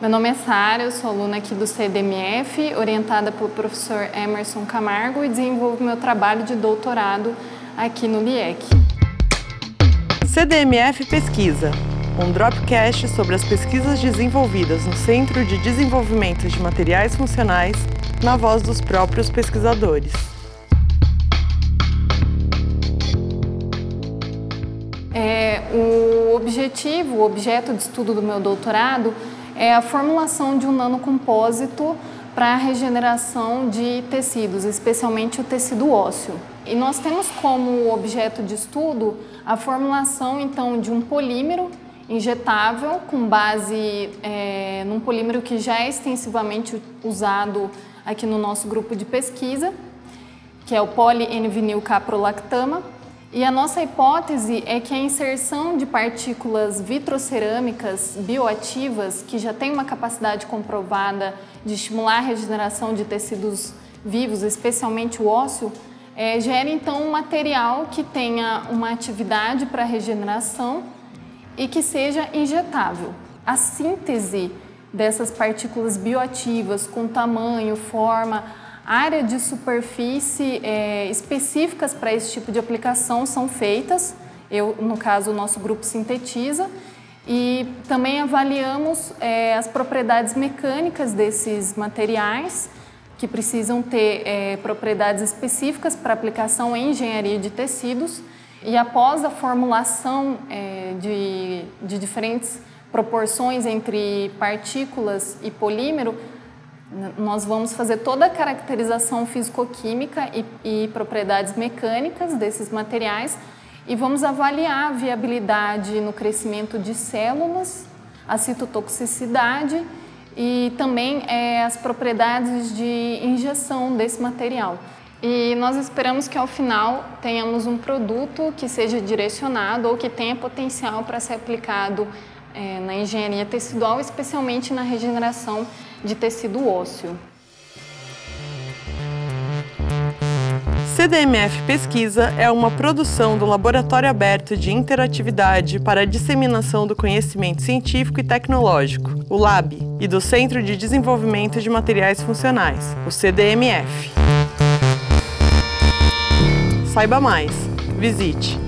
Meu nome é Sara, eu sou aluna aqui do CDMF, orientada pelo professor Emerson Camargo e desenvolvo meu trabalho de doutorado aqui no LIEC. CDMF Pesquisa, um dropcast sobre as pesquisas desenvolvidas no Centro de Desenvolvimento de Materiais Funcionais, na voz dos próprios pesquisadores. É, o objetivo, o objeto de estudo do meu doutorado é a formulação de um nanocompósito para a regeneração de tecidos, especialmente o tecido ósseo. E nós temos como objeto de estudo a formulação então de um polímero injetável com base é, num polímero que já é extensivamente usado aqui no nosso grupo de pesquisa, que é o poli-N-vinil caprolactama e a nossa hipótese é que a inserção de partículas vitrocerâmicas bioativas, que já tem uma capacidade comprovada de estimular a regeneração de tecidos vivos, especialmente o ósseo, é, gera então um material que tenha uma atividade para regeneração e que seja injetável. A síntese dessas partículas bioativas com tamanho, forma, área de superfície é, específicas para esse tipo de aplicação são feitas. Eu, no caso, o nosso grupo sintetiza e também avaliamos é, as propriedades mecânicas desses materiais que precisam ter é, propriedades específicas para aplicação em engenharia de tecidos e após a formulação é, de, de diferentes proporções entre partículas e polímero, nós vamos fazer toda a caracterização físico-química e, e, propriedades mecânicas desses materiais e vamos avaliar a viabilidade no crescimento de células, a citotoxicidade e também é, as propriedades de injeção desse material. E nós esperamos que ao final tenhamos um produto que seja direcionado ou que tenha potencial para ser aplicado é, na engenharia tecidual, especialmente na regeneração de tecido ósseo. CDMF Pesquisa é uma produção do Laboratório Aberto de Interatividade para a Disseminação do Conhecimento Científico e Tecnológico, o LAB, e do Centro de Desenvolvimento de Materiais Funcionais, o CDMF. Saiba mais. Visite